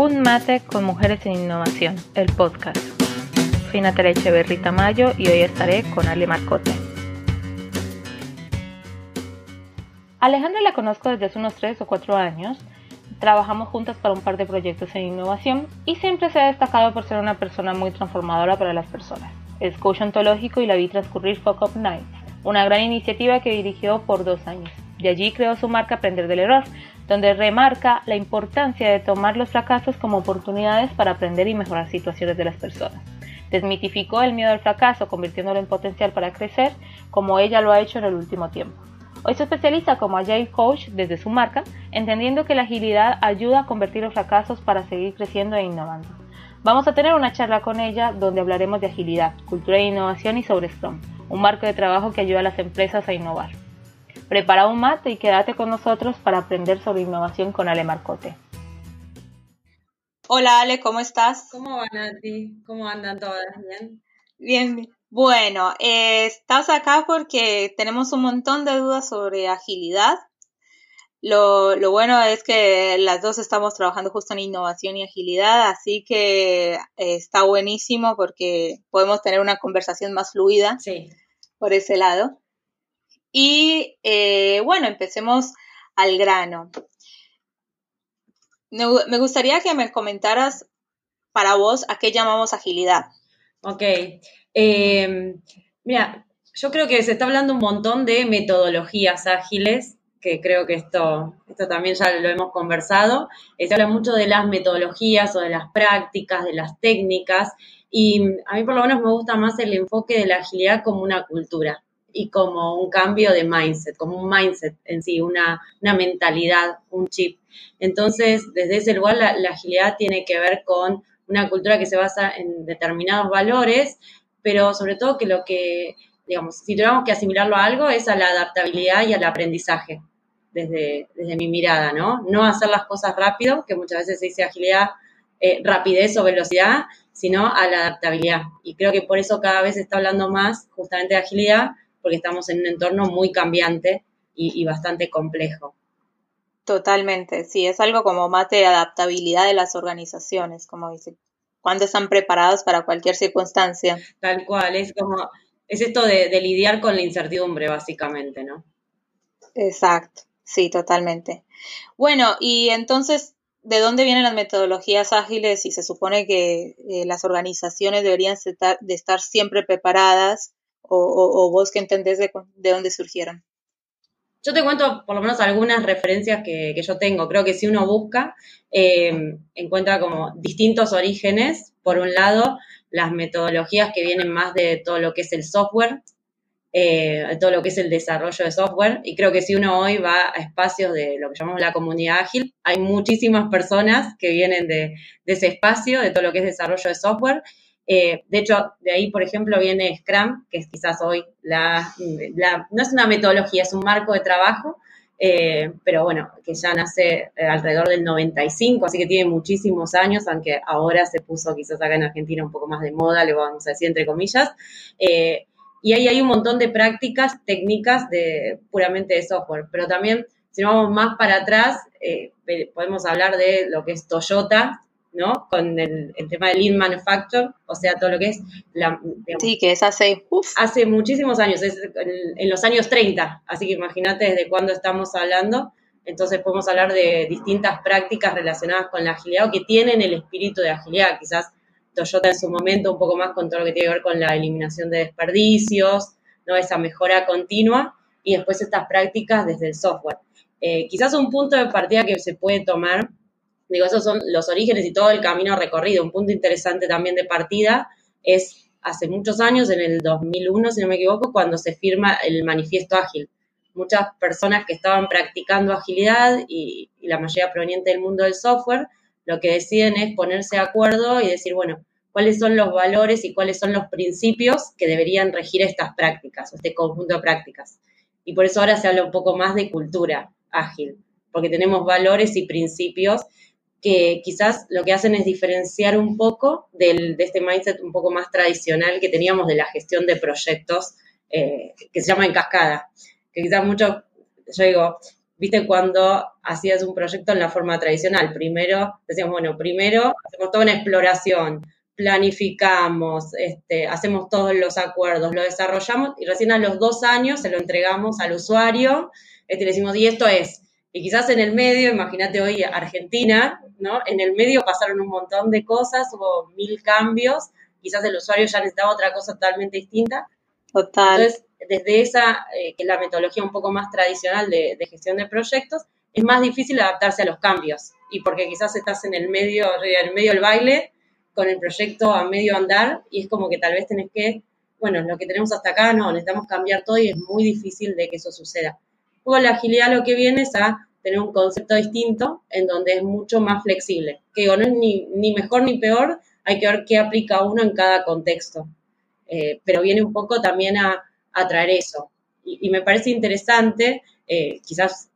Un mate con mujeres en innovación, el podcast. Soy Natalia Echeverrita Mayo y hoy estaré con Ale Marcote. Alejandra la conozco desde hace unos 3 o 4 años. Trabajamos juntas para un par de proyectos en innovación y siempre se ha destacado por ser una persona muy transformadora para las personas. Es coach ontológico y la vi transcurrir Fuck Up Nights, una gran iniciativa que dirigió por dos años. De allí creó su marca Aprender del Error, donde remarca la importancia de tomar los fracasos como oportunidades para aprender y mejorar situaciones de las personas. Desmitificó el miedo al fracaso, convirtiéndolo en potencial para crecer, como ella lo ha hecho en el último tiempo. Hoy se especializa como Agile Coach desde su marca, entendiendo que la agilidad ayuda a convertir los fracasos para seguir creciendo e innovando. Vamos a tener una charla con ella donde hablaremos de agilidad, cultura de innovación y sobre Scrum, un marco de trabajo que ayuda a las empresas a innovar. Prepara un mate y quédate con nosotros para aprender sobre innovación con Ale Marcote. Hola Ale, ¿cómo estás? ¿Cómo van a ti? ¿Cómo andan todas? ¿Bien? Bien, bueno, eh, estás acá porque tenemos un montón de dudas sobre agilidad. Lo, lo, bueno es que las dos estamos trabajando justo en innovación y agilidad, así que eh, está buenísimo porque podemos tener una conversación más fluida sí. por ese lado. Y eh, bueno, empecemos al grano. Me gustaría que me comentaras para vos a qué llamamos agilidad. Ok. Eh, mira, yo creo que se está hablando un montón de metodologías ágiles, que creo que esto, esto también ya lo hemos conversado. Se habla mucho de las metodologías o de las prácticas, de las técnicas, y a mí por lo menos me gusta más el enfoque de la agilidad como una cultura y como un cambio de mindset, como un mindset en sí, una, una mentalidad, un chip. Entonces, desde ese lugar, la, la, agilidad tiene que ver con una cultura que se basa en determinados valores, pero sobre todo que lo que, digamos, si tuviéramos que asimilarlo a algo, es a la adaptabilidad y al aprendizaje, desde, desde mi mirada, ¿no? No hacer las cosas rápido, que muchas veces se dice agilidad, eh, rapidez o velocidad, sino a la adaptabilidad. Y creo que por eso cada vez se está hablando más justamente de agilidad, porque estamos en un entorno muy cambiante y, y bastante complejo. Totalmente, sí, es algo como más de adaptabilidad de las organizaciones, como dice, cuando están preparados para cualquier circunstancia. Tal cual, es como, es esto de, de lidiar con la incertidumbre, básicamente, ¿no? Exacto, sí, totalmente. Bueno, y entonces, ¿de dónde vienen las metodologías ágiles? Y se supone que eh, las organizaciones deberían estar, de estar siempre preparadas o, vos que entendés de, de, dónde surgieron? Yo te cuento por lo menos algunas referencias que, yo tengo. Creo que si uno busca, eh, encuentra como distintos orígenes. Por un lado, las metodologías que vienen más de todo lo que es el software, eh, todo lo que es el desarrollo de software. Y creo que si uno hoy va a espacios de lo que llamamos la comunidad ágil, hay muchísimas personas que vienen de ese espacio, de todo lo que es desarrollo de software. Eh, de hecho, de ahí, por ejemplo, viene Scrum, que es quizás hoy la, no es una metodología, es un marco de trabajo, eh, pero bueno, que ya nace eh, alrededor del 95, así que tiene muchísimos años, aunque ahora se puso quizás acá en Argentina un poco más de moda, le vamos a decir entre comillas. Y ahí hay un montón de prácticas técnicas de puramente de software, pero también si vamos más para atrás, podemos hablar de lo que es Toyota, ¿no? Con el, el, tema del Lean Manufacture, o sea, todo lo que es la... Digamos, sí, que es hace... Uf. Hace muchísimos años, es en, en los años 30, así que imagínate desde cuándo estamos hablando. Entonces podemos hablar de distintas prácticas relacionadas con la agilidad o que tienen el espíritu de agilidad. Quizás Toyota en su momento un poco más con todo lo que tiene que ver con la eliminación de desperdicios, ¿no? esa mejora continua y después estas prácticas desde el software. Eh, quizás un punto de partida que se puede tomar Digo, esos son los orígenes y todo el camino recorrido. Un punto interesante también de partida es hace muchos años, en el 2001, si no me equivoco, cuando se firma el manifiesto ágil. Muchas personas que estaban practicando agilidad y, la mayoría proveniente del mundo del software, lo que deciden es ponerse de acuerdo y decir, bueno, cuáles son los valores y cuáles son los principios que deberían regir estas prácticas, este conjunto de prácticas. Y por eso ahora se habla un poco más de cultura ágil, porque tenemos valores y principios que quizás lo que hacen es diferenciar un poco del, de este mindset un poco más tradicional que teníamos de la gestión de proyectos eh, que se llama en cascada. Que quizás muchos, yo digo, viste cuando hacías un proyecto en la forma tradicional. Primero, decíamos, bueno, primero hacemos toda una exploración, planificamos, este, hacemos todos los acuerdos, lo desarrollamos y recién a los dos años se lo entregamos al usuario este, le decimos, y esto es. Y quizás en el medio, imagínate hoy Argentina, ¿no? En el medio pasaron un montón de cosas, hubo mil cambios, quizás el usuario ya necesitaba otra cosa totalmente distinta. Total. Entonces, desde esa, eh, que es la metodología un poco más tradicional de, gestión de proyectos, es más difícil adaptarse a los cambios. Y porque quizás estás en el medio, en el medio del baile, con el proyecto a medio andar, y es como que tal vez tenés que, bueno, lo que tenemos hasta acá, no, necesitamos cambiar todo y es muy difícil de que eso suceda. La agilidad lo que viene es a tener un concepto distinto en donde es mucho más flexible. Que digo, no es ni, mejor ni peor, hay que ver qué aplica uno en cada contexto. Eh, pero viene un poco también a, traer eso. Y, me parece interesante, eh, quizás,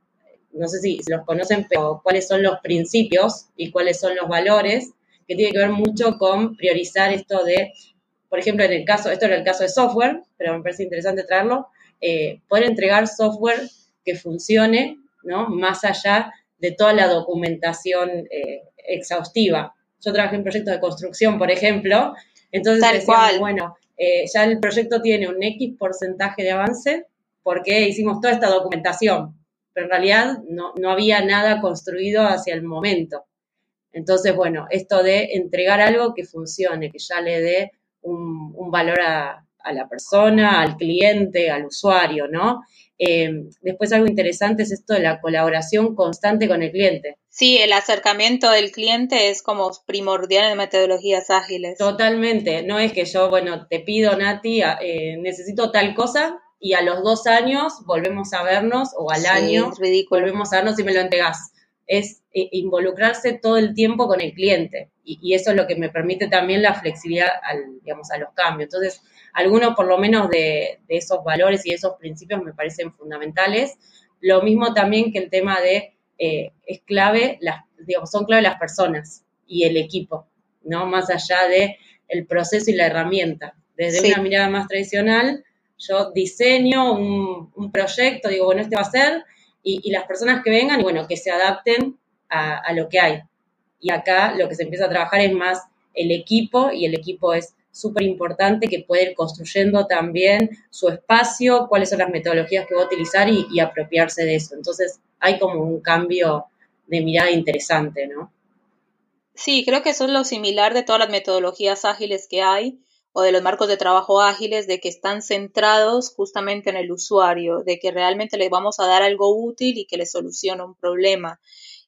no sé si los conocen, pero cuáles son los principios y cuáles son los valores, que tiene que ver mucho con priorizar esto de, por ejemplo, en el caso, esto era el caso de software, pero me parece interesante traerlo, eh, poder entregar software que funcione, ¿no? Más allá de toda la documentación eh, exhaustiva. Yo trabajé en proyectos de construcción, por ejemplo, entonces decíamos, bueno, eh, ya el proyecto tiene un X porcentaje de avance porque hicimos toda esta documentación, pero en realidad no, había nada construido hacia el momento. Entonces, bueno, esto de entregar algo que funcione, que ya le dé un, un valor a, a la persona, al cliente, al usuario, ¿no? Eh, después algo interesante es esto de la colaboración constante con el cliente. Sí, el acercamiento del cliente es como primordial en metodologías ágiles. Totalmente, no es que yo, bueno, te pido, Nati, eh, necesito tal cosa y a los dos años volvemos a vernos o al año volvemos a vernos y me lo entregas. Es eh, involucrarse todo el tiempo con el cliente y, y, eso es lo que me permite también la flexibilidad al, digamos, a los cambios. Entonces, algunos por lo menos de, esos valores y esos principios me parecen fundamentales. Lo mismo también que el tema de, eh, es clave, las, digamos, son clave las personas y el equipo, ¿no? Más allá de el proceso y la herramienta. Desde una mirada más tradicional, yo diseño un, proyecto, digo, bueno, este va a ser, y, las personas que vengan, y bueno, que se adapten a, a lo que hay. Y acá lo que se empieza a trabajar es más el equipo, y el equipo es súper importante que puede ir construyendo también su espacio, cuáles son las metodologías que va a utilizar y, apropiarse de eso. Entonces hay como un cambio de mirada interesante, ¿no? Sí, creo que eso es lo similar de todas las metodologías ágiles que hay o de los marcos de trabajo ágiles, de que están centrados justamente en el usuario, de que realmente les vamos a dar algo útil y que les soluciona un problema.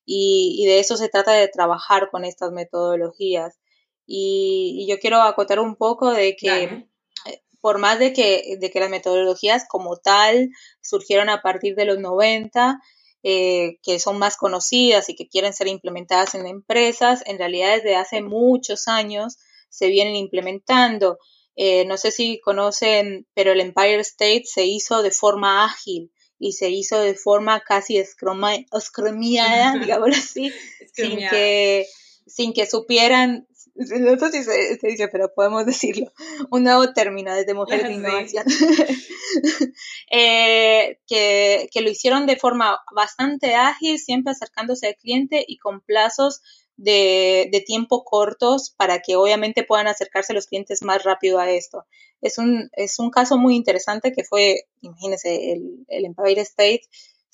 Y, y de eso se trata de trabajar con estas metodologías. Y, yo quiero acotar un poco de que eh, por más de que, de que las metodologías como tal surgieron a partir de los 90, eh, que son más conocidas y que quieren ser implementadas en empresas, en realidad desde hace muchos años se vienen implementando. Eh, no sé si conocen, pero el Empire State se hizo de forma ágil y se hizo de forma casi escromiada, digamos así, sin que, sin que supieran no sé si se, dice, pero podemos decirlo, un nuevo término desde Mujeres de Innovación, eh, que, que, lo hicieron de forma bastante ágil, siempre acercándose al cliente y con plazos de, de, tiempo cortos para que obviamente puedan acercarse los clientes más rápido a esto. Es un, es un caso muy interesante que fue, imagínense, el, el Empire State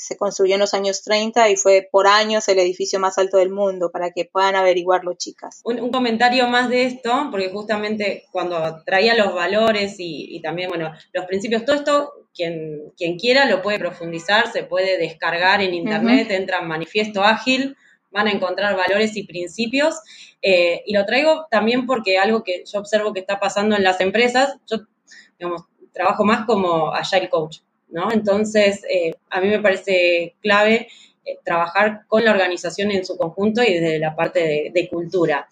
se construyó en los años 30 y fue por años el edificio más alto del mundo, para que puedan averiguarlo, chicas. Un, comentario más de esto, porque justamente cuando traía los valores y, también, bueno, los principios, todo esto, quien, quien quiera lo puede profundizar, se puede descargar en internet, entra en manifiesto ágil, van a encontrar valores y principios. Eh, y lo traigo también porque algo que yo observo que está pasando en las empresas, yo, digamos, trabajo más como Agile Coach. ¿No? Entonces, eh, a mí me parece clave eh, trabajar con la organización en su conjunto y desde la parte de, cultura.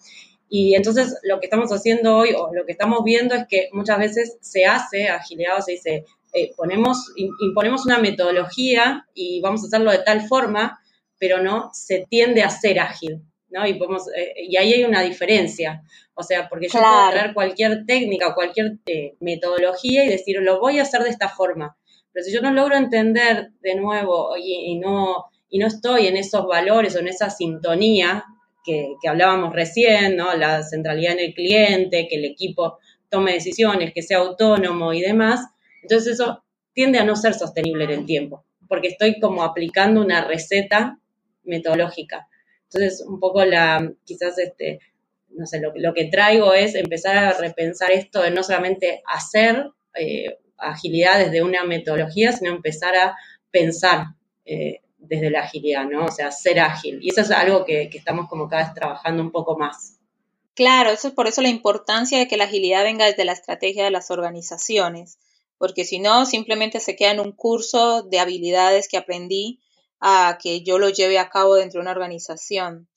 Y entonces lo que estamos haciendo hoy o lo que estamos viendo es que muchas veces se hace agilidad, se dice, eh, ponemos, imponemos una metodología y vamos a hacerlo de tal forma, pero no se tiende a ser ágil, ¿no? Y, podemos, y ahí hay una diferencia. O sea, porque yo puedo traer cualquier técnica o cualquier metodología y decir, lo voy a hacer de esta forma. Pero si yo no logro entender de nuevo y, no, y no estoy en esos valores o en esa sintonía que, hablábamos recién, ¿no? La centralidad en el cliente, que el equipo tome decisiones, que sea autónomo y demás, entonces eso tiende a no ser sostenible en el tiempo, porque estoy como aplicando una receta metodológica. Entonces, un poco la, quizás este, no sé, lo, lo que traigo es empezar a repensar esto de no solamente hacer eh, agilidad desde una metodología, sino empezar a pensar eh, desde la agilidad, ¿no? O sea, ser ágil. Y eso es algo que, que estamos como cada vez trabajando un poco más. Claro, eso es por eso la importancia de que la agilidad venga desde la estrategia de las organizaciones, porque si no, simplemente se queda en un curso de habilidades que aprendí a que yo lo lleve a cabo dentro de una organización.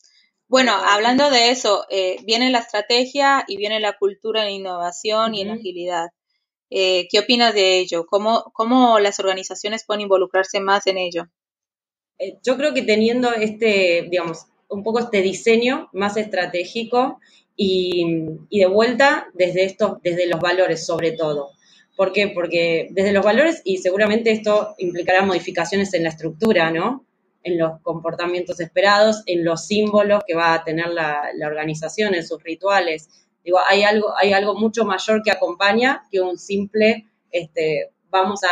Bueno, hablando de eso, eh, viene la estrategia y viene la cultura en innovación y en agilidad. Eh, ¿Qué opinas de ello? ¿Cómo, ¿Cómo las organizaciones pueden involucrarse más en ello? Eh, yo creo que teniendo este, digamos, un poco este diseño más estratégico y, y, de vuelta desde estos, desde los valores sobre todo. ¿Por qué? Porque desde los valores, y seguramente esto implicará modificaciones en la estructura, ¿no? En los comportamientos esperados, en los símbolos que va a tener la, la organización, en sus rituales. Digo, hay algo, hay algo mucho mayor que acompaña que un simple, este, vamos a,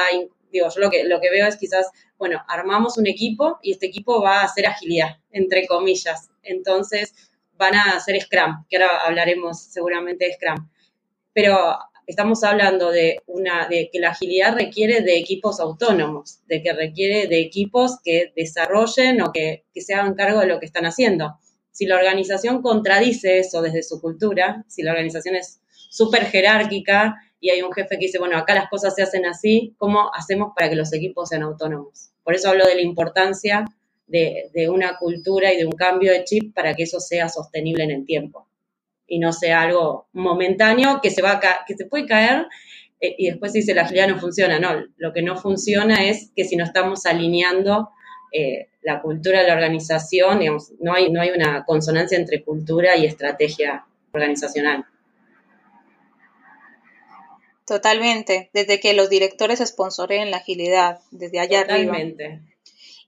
digo, yo lo que, lo que veo es quizás, bueno, armamos un equipo y este equipo va a hacer agilidad, entre comillas. Entonces, van a hacer Scrum, que ahora hablaremos seguramente de Scrum. Pero estamos hablando de una de que la agilidad requiere de equipos autónomos, de que requiere de equipos que desarrollen o que, que se hagan cargo de lo que están haciendo. Si la organización contradice eso desde su cultura, si la organización es súper jerárquica y hay un jefe que dice, bueno, acá las cosas se hacen así, ¿cómo hacemos para que los equipos sean autónomos? Por eso hablo de la importancia de, una cultura y de un cambio de chip para que eso sea sostenible en el tiempo y no sea algo momentáneo que se, va que se puede caer eh, y después dice la agilidad no funciona. No, lo que no funciona es que si no estamos alineando eh, la cultura de la organización, digamos, no hay, no hay una consonancia entre cultura y estrategia organizacional. Totalmente, desde que los directores sponsoren la agilidad, desde allá Totalmente. arriba.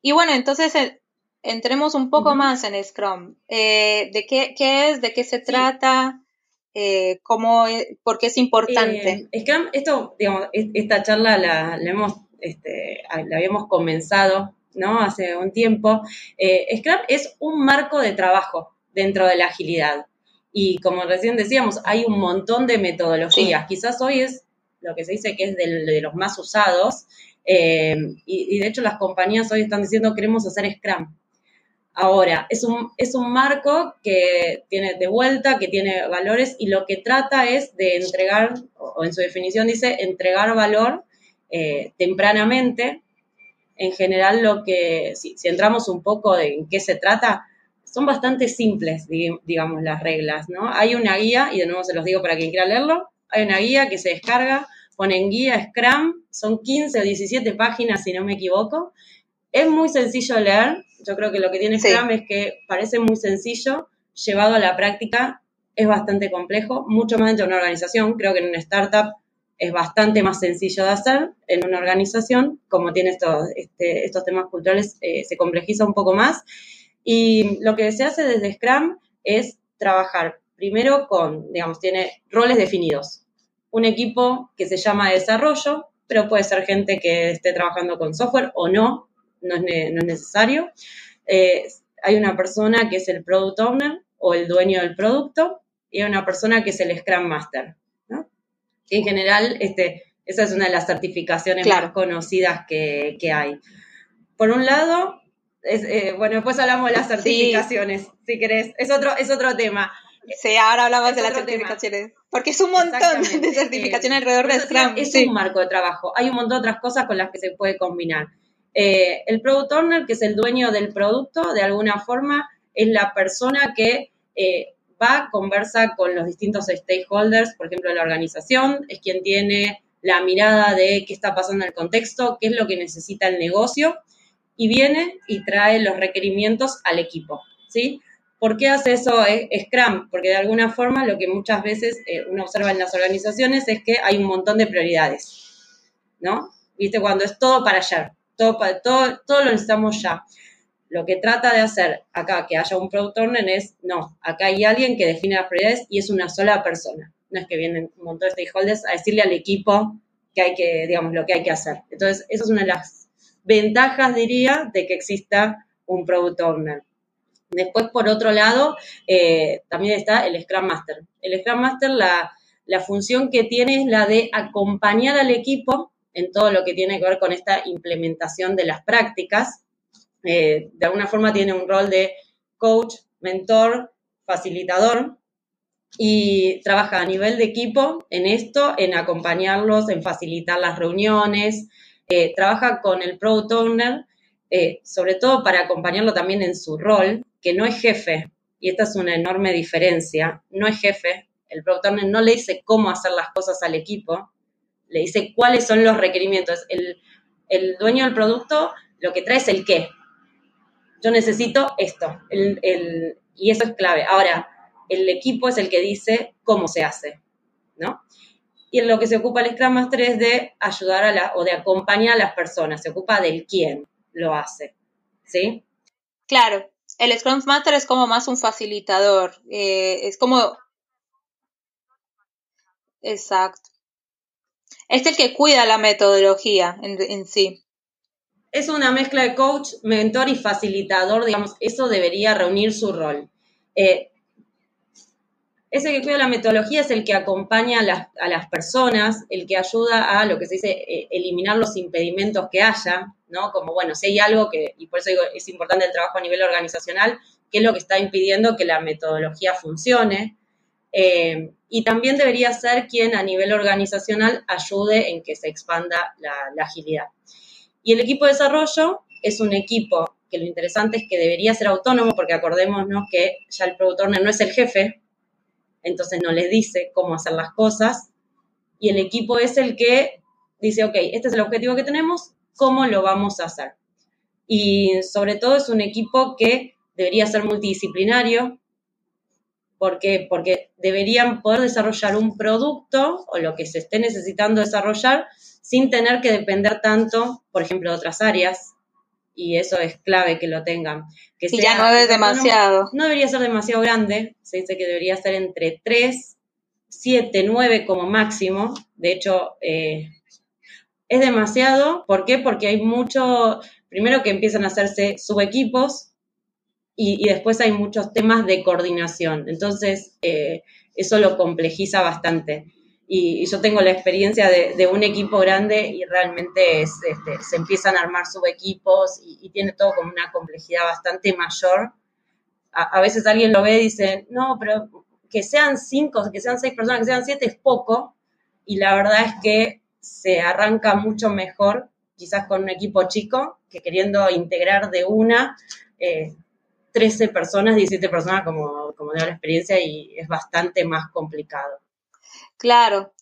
Y bueno, entonces eh, entremos un poco más en Scrum. Eh, ¿De qué, qué, es? ¿De qué se trata? Eh, cómo, ¿Por qué es importante? Eh, Scrum, esto, digamos, esta charla la, la hemos, este, la habíamos comenzado, ¿no? Hace un tiempo. Scrum es un marco de trabajo dentro de la agilidad. Y como recién decíamos, hay un montón de metodologías. Quizás hoy es lo que se dice que es de, de los más usados. y, y, de hecho las compañías hoy están diciendo queremos hacer Scrum. Ahora, es un, es un marco que tiene de vuelta, que tiene valores y lo que trata es de entregar, o en su definición dice, entregar valor eh, tempranamente. En general, lo que, si, si, entramos un poco en qué se trata, son bastante simples, digamos, las reglas, ¿no? Hay una guía, y de nuevo se los digo para quien quiera leerlo, hay una guía que se descarga, ponen guía Scrum, son 15 o 17 páginas, si no me equivoco. Es muy sencillo de leer, yo creo que lo que tiene Scrum es que parece muy sencillo, llevado a la práctica es bastante complejo, mucho más dentro de una organización. Creo que en una startup es bastante más sencillo de hacer. En una organización, como tiene estos, este, estos temas culturales, eh, se complejiza un poco más. Y lo que se hace desde Scrum es trabajar primero con, digamos, tiene roles definidos. Un equipo que se llama desarrollo, pero puede ser gente que esté trabajando con software o no, no es, no es necesario. Eh, hay una persona que es el product owner o el dueño del producto y hay una persona que es el Scrum Master. En general, este, esa es una de las certificaciones más conocidas que, que, hay. Por un lado, es, eh, bueno, después hablamos de las certificaciones, si querés, es otro, es otro tema. Sí, ahora hablamos de las certificaciones. Porque es un montón de certificaciones alrededor de Scrum. Es un marco de trabajo. Hay un montón de otras cosas con las que se puede combinar. Eh, el product owner, que es el dueño del producto, de alguna forma es la persona que eh, va, conversa con los distintos stakeholders, por ejemplo, la organización, es quien tiene la mirada de qué está pasando en el contexto, qué es lo que necesita el negocio, y viene y trae los requerimientos al equipo, ¿sí? ¿Por qué hace eso eh, Scrum? Porque de alguna forma lo que muchas veces eh, uno observa en las organizaciones es que hay un montón de prioridades, ¿no? ¿Viste? Cuando es todo para ayer todo, todo, todo lo necesitamos ya. Lo que trata de hacer acá que haya un product owner es, no, acá hay alguien que define las prioridades y es una sola persona. No es que vienen un montón de stakeholders a decirle al equipo que hay que, digamos, lo que hay que hacer. Entonces, esa es una de las ventajas, diría, de que exista un product owner. Después, por otro lado, eh, también está el Scrum Master. El Scrum Master, la función que tiene es la de acompañar al equipo en todo lo que tiene que ver con esta implementación de las prácticas eh, de alguna forma tiene un rol de coach, mentor, facilitador y trabaja a nivel de equipo en esto, en acompañarlos, en facilitar las reuniones, eh, trabaja con el product owner, eh, sobre todo para acompañarlo también en su rol, que no es jefe, y esta es una enorme diferencia, no es jefe, el product owner no le dice cómo hacer las cosas al equipo, le dice cuáles son los requerimientos. El, el dueño del producto lo que trae es el qué, yo necesito esto, y eso es clave. Ahora, el equipo es el que dice cómo se hace, ¿no? Y en lo que se ocupa el Scrum Master es de ayudar a la, o de acompañar a las personas, se ocupa del quién lo hace, ¿sí? Claro, el Scrum Master es como más un facilitador, eh, es como... Exacto. Es el que cuida la metodología en sí es una mezcla de coach, mentor y facilitador, digamos, eso debería reunir su rol. Eh, ese que cuida la metodología es el que acompaña a las, personas, el que ayuda a lo que se dice eh, eliminar los impedimentos que haya, ¿no? Como, bueno, si hay algo que, y por eso es importante el trabajo a nivel organizacional, qué es lo que está impidiendo que la metodología funcione. Eh, y también debería ser quien a nivel organizacional ayude en que se expanda la agilidad. Y el equipo de desarrollo es un equipo que lo interesante es que debería ser autónomo, porque acordémonos que ya el productor no es el jefe, entonces no les dice cómo hacer las cosas, y el equipo es el que dice, ok, este es el objetivo que tenemos, ¿cómo lo vamos a hacer? Y sobre todo es un equipo que debería ser multidisciplinario, porque, porque deberían poder desarrollar un producto o lo que se esté necesitando desarrollar sin tener que depender tanto, por ejemplo, de otras áreas, y eso es clave que lo tengan. Que ya no es demasiado. No, debería ser demasiado grande, se dice que debería ser entre 3, 7, 9 como máximo. De hecho, eh, es demasiado. ¿Por qué? Porque hay mucho, primero que empiezan a hacerse subequipos y, y después hay muchos temas de coordinación. Entonces, eh, eso lo complejiza bastante y, yo tengo la experiencia de, un equipo grande y realmente este, se empiezan a armar subequipos y, y tiene todo como una complejidad bastante mayor. A, veces alguien lo ve y dice, no, pero que sean cinco, que sean seis personas, que sean siete es poco y la verdad es que se arranca mucho mejor quizás con un equipo chico que queriendo integrar de una eh, 13 personas, 17 personas como, como de la experiencia y es bastante más complicado. Claro.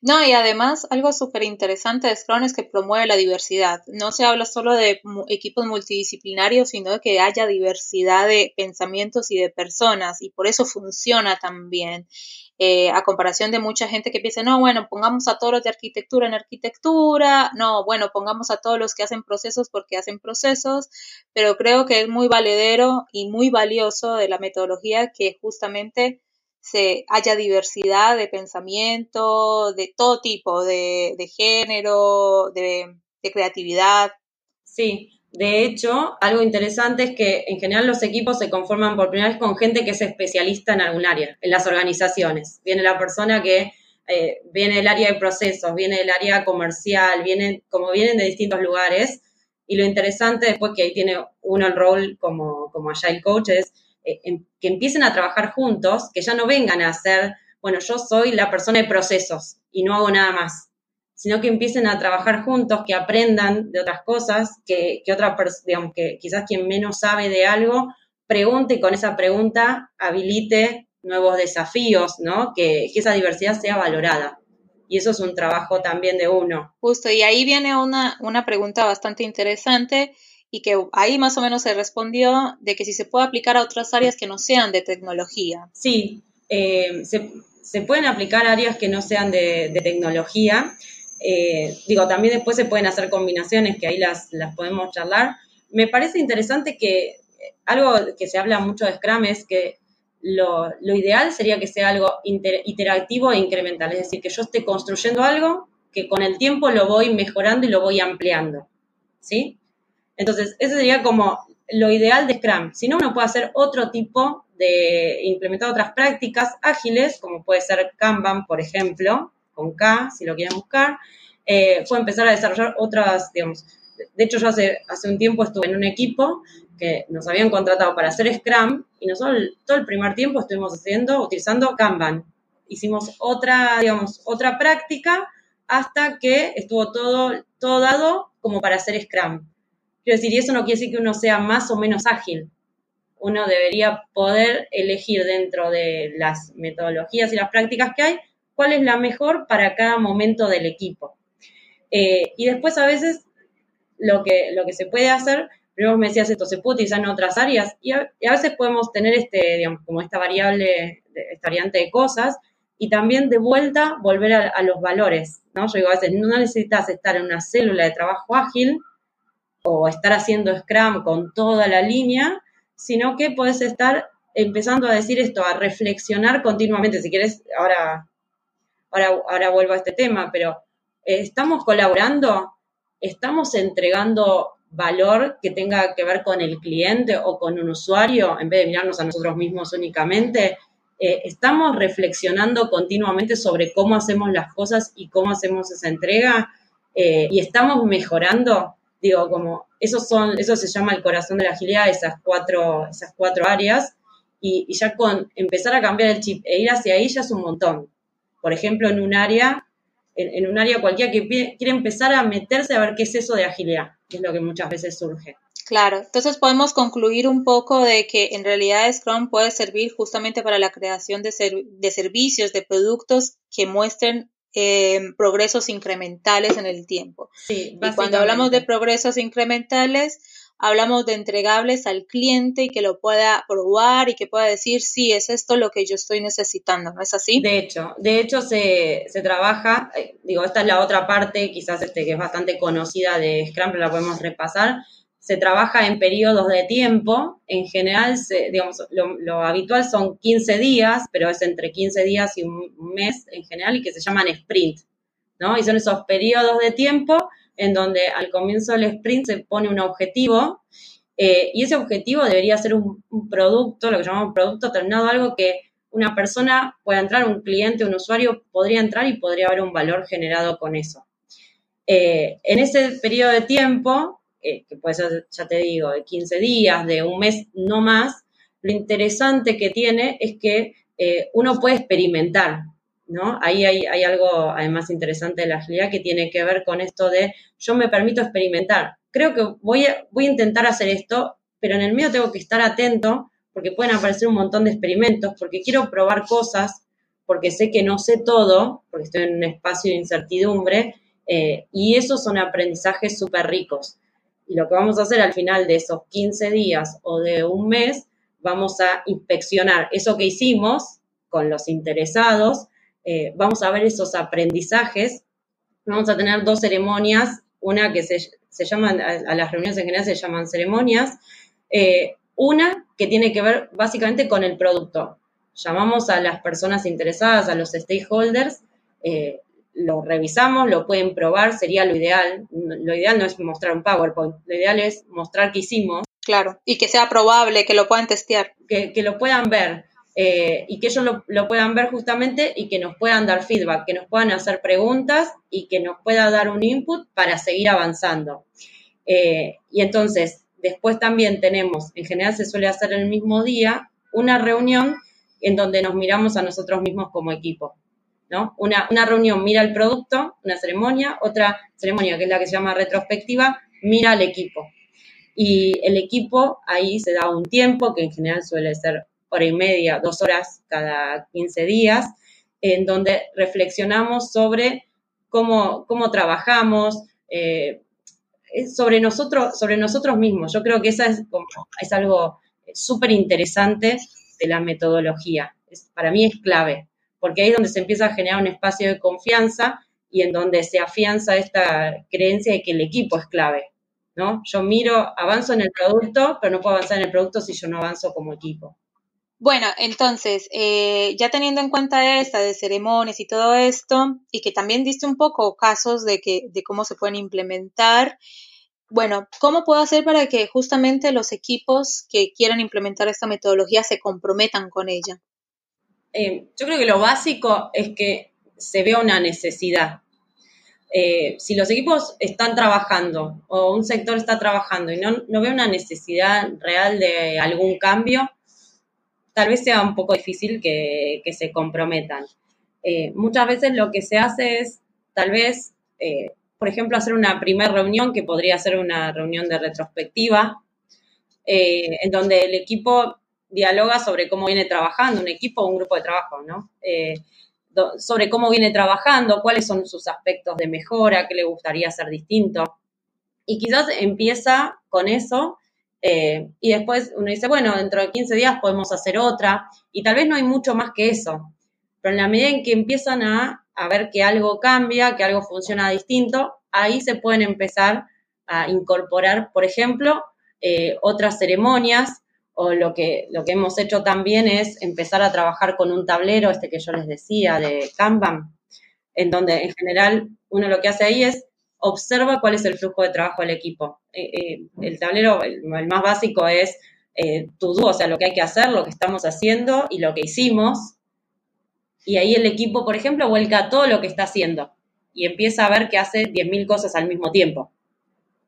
No, y además algo súper interesante de Scrum es que promueve la diversidad. No se habla solo de equipos multidisciplinarios, sino de que haya diversidad de pensamientos y de personas, y por eso funciona también. Eh, a comparación de mucha gente que piensa, no, bueno, pongamos a todos los de arquitectura en arquitectura, no, bueno, pongamos a todos los que hacen procesos porque hacen procesos, pero creo que es muy valedero y muy valioso de la metodología que justamente se haya diversidad de pensamiento, de todo tipo, de, género, de, creatividad. Sí, de hecho, algo interesante es que en general los equipos se conforman por primera vez con gente que es especialista en algún área, en las organizaciones. Viene la persona que eh, viene del área de procesos, viene del área comercial, viene, como vienen de distintos lugares. Y lo interesante después que ahí tiene uno el rol como, como Agile Coach es eh, em, que empiecen a trabajar juntos, que ya no vengan a hacer, bueno, yo soy la persona de procesos y no hago nada más, sino que empiecen a trabajar juntos, que aprendan de otras cosas, que, que otra que quizás quien menos sabe de algo, pregunte y con esa pregunta habilite nuevos desafíos, ¿no? Que, que esa diversidad sea valorada y eso es un trabajo también de uno. Justo, y ahí viene una, una pregunta bastante interesante y que ahí más o menos se respondió de que si se puede aplicar a otras áreas que no sean de tecnología. Sí, eh, se, pueden aplicar áreas que no sean de, tecnología. Eh, digo, también después se pueden hacer combinaciones que ahí las, las podemos charlar, me parece interesante que algo que se habla mucho de Scrum es que lo, ideal sería que sea algo iterativo e incremental, es decir, que yo esté construyendo algo que con el tiempo lo voy mejorando y lo voy ampliando, ¿sí? Entonces, eso sería como lo ideal de Scrum. Si no, uno puede hacer otro tipo de implementar otras prácticas ágiles, como puede ser Kanban, por ejemplo, con K, si lo quieren buscar. Eh, puede empezar a desarrollar otras, digamos, de hecho yo hace, hace un tiempo estuve en un equipo que nos habían contratado para hacer Scrum y nosotros todo el primer tiempo estuvimos haciendo, utilizando Kanban. Hicimos otra, digamos, otra práctica hasta que estuvo todo, todo dado como para hacer Scrum. Quiero decir, y eso no quiere decir que uno sea más o menos ágil. Uno debería poder elegir dentro de las metodologías y las prácticas que hay cuál es la mejor para cada momento del equipo. Eh, y después a veces lo que, lo que se puede hacer primero me decías esto, se puede utilizar en otras áreas y a, veces podemos tener este, digamos, como esta variable, esta variante de cosas y también de vuelta volver a, los valores, ¿no? Yo digo, a veces no necesitas estar en una célula de trabajo ágil o estar haciendo Scrum con toda la línea, sino que puedes estar empezando a decir esto, a reflexionar continuamente. Si quieres, ahora, ahora, ahora vuelvo a este tema, pero eh, ¿estamos colaborando? ¿Estamos entregando valor que tenga que ver con el cliente o con un usuario, en vez de mirarnos a nosotros mismos únicamente, eh, estamos reflexionando continuamente sobre cómo hacemos las cosas y cómo hacemos esa entrega eh, y estamos mejorando, digo, como eso son, eso se llama el corazón de la agilidad, esas cuatro, esas cuatro áreas, y, ya con empezar a cambiar el chip e ir hacia ahí ya es un montón. Por ejemplo, en un área en, un área cualquiera que quiere empezar a meterse a ver qué es eso de agilidad, es lo que muchas veces surge. Claro, entonces podemos concluir un poco de que en realidad Scrum puede servir justamente para la creación de, de servicios, de productos que muestren eh, progresos incrementales en el tiempo. Sí, y cuando hablamos de progresos incrementales, hablamos de entregables al cliente y que lo pueda probar y que pueda decir, sí, es esto lo que yo estoy necesitando, ¿no es así? De hecho, de hecho se, se trabaja, eh, digo, esta es la otra parte, quizás este, que es bastante conocida de Scrum, pero la podemos repasar, se trabaja en periodos de tiempo, en general, digamos, lo, habitual son 15 días, pero es entre 15 días y un mes en general, y que se llaman sprint, ¿no? Y son esos periodos de tiempo en donde al comienzo del sprint se pone un objetivo eh, y ese objetivo debería ser un, producto, lo que llamamos producto terminado, algo que una persona pueda entrar, un cliente, un usuario podría entrar y podría haber un valor generado con eso. Eh, en ese periodo de tiempo, eh, que puede ser, ya te digo, de 15 días, de un mes, no más, lo interesante que tiene es que uno puede experimentar, ¿no? Ahí hay, algo además interesante de la agilidad que tiene que ver con esto de yo me permito experimentar. Creo que voy a, voy a intentar hacer esto, pero en el medio tengo que estar atento porque pueden aparecer un montón de experimentos, porque quiero probar cosas, porque sé que no sé todo, porque estoy en un espacio de incertidumbre, eh, y esos son aprendizajes súper ricos. Y lo que vamos a hacer al final de esos 15 días o de un mes, vamos a inspeccionar eso que hicimos con los interesados, eh, vamos a ver esos aprendizajes. Vamos a tener dos ceremonias, una que se, se llaman, a, las reuniones en general se llaman ceremonias, eh, una que tiene que ver básicamente con el producto. Llamamos a las personas interesadas, a los stakeholders, eh, lo revisamos, lo pueden probar, sería lo ideal. Lo ideal no es mostrar un PowerPoint, lo ideal es mostrar qué hicimos. Claro, y que sea probable, que lo puedan testear. Que, que lo puedan ver. Eh, y que ellos lo, puedan ver justamente y que nos puedan dar feedback, que nos puedan hacer preguntas y que nos pueda dar un input para seguir avanzando. Eh, y entonces, después también tenemos, en general se suele hacer el mismo día, una reunión en donde nos miramos a nosotros mismos como equipo. ¿No? Una, reunión mira el producto, una ceremonia, otra ceremonia que es la que se llama retrospectiva, mira al equipo. Y el equipo ahí se da un tiempo, que en general suele ser hora y media, dos horas cada 15 días, en donde reflexionamos sobre cómo, cómo trabajamos, eh, sobre, nosotros, sobre nosotros mismos. Yo creo que esa es, es algo súper interesante de la metodología. para mí es clave, porque ahí es donde se empieza a generar un espacio de confianza y en donde se afianza esta creencia de que el equipo es clave, ¿no? Yo miro, avanzo en el producto, pero no puedo avanzar en el producto si yo no avanzo como equipo. Bueno, entonces, eh, ya teniendo en cuenta esta de ceremonias y todo esto, y que también diste un poco casos de, que, de cómo se pueden implementar, bueno, ¿cómo puedo hacer para que justamente los equipos que quieran implementar esta metodología se comprometan con ella? Eh, yo creo que lo básico es que se vea una necesidad. Eh, si los equipos están trabajando o un sector está trabajando y no, no ve una necesidad real de algún cambio, tal vez sea un poco difícil que, se comprometan. Eh, muchas veces lo que se hace es, tal vez, por ejemplo, hacer una primera reunión, que podría ser una reunión de retrospectiva, en donde el equipo dialoga sobre cómo viene trabajando, un equipo o un grupo de trabajo, ¿no? sobre cómo viene trabajando, cuáles son sus aspectos de mejora, qué le gustaría hacer distinto. Y quizás empieza con eso eh, y después uno dice, bueno, dentro de 15 días podemos hacer otra, y tal vez no hay mucho más que eso, pero en la medida en que empiezan a, ver que algo cambia, que algo funciona distinto, ahí se pueden empezar a incorporar, por ejemplo, eh, otras ceremonias, o lo que, lo que hemos hecho también es empezar a trabajar con un tablero, este que yo les decía, de Kanban, en donde en general uno lo que hace ahí es observa cuál es el flujo de trabajo del equipo. Eh, eh, el tablero, el, más básico es eh, tu o sea, lo que hay que hacer, lo que estamos haciendo y lo que hicimos. Y ahí el equipo, por ejemplo, vuelca todo lo que está haciendo y empieza a ver que hace 10.000 cosas al mismo tiempo.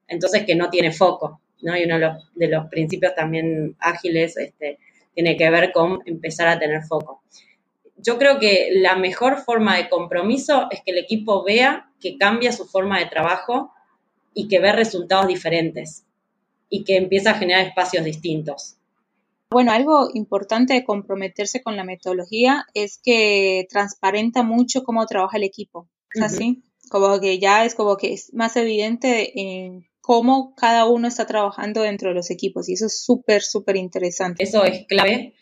Entonces, que no tiene foco, ¿no? Y uno de los, de los principios también ágiles este, tiene que ver con empezar a tener foco yo creo que la mejor forma de compromiso es que el equipo vea que cambia su forma de trabajo y que ve resultados diferentes y que empieza a generar espacios distintos. Bueno, algo importante de comprometerse con la metodología es que transparenta mucho cómo trabaja el equipo. ¿Es así? Como que ya es como que es más evidente en cómo cada uno está trabajando dentro de los equipos y eso es súper, súper interesante. Eso es clave